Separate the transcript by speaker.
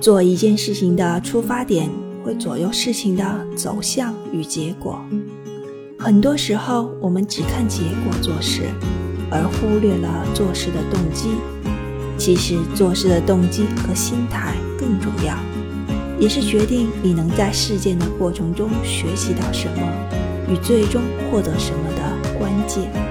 Speaker 1: 做一件事情的出发点会左右事情的走向与结果很多时候我们只看结果做事而忽略了做事的动机其实做事的动机和心态更重要。也是决定你能在事件的过程中学习到什么与最终获得什么的关键。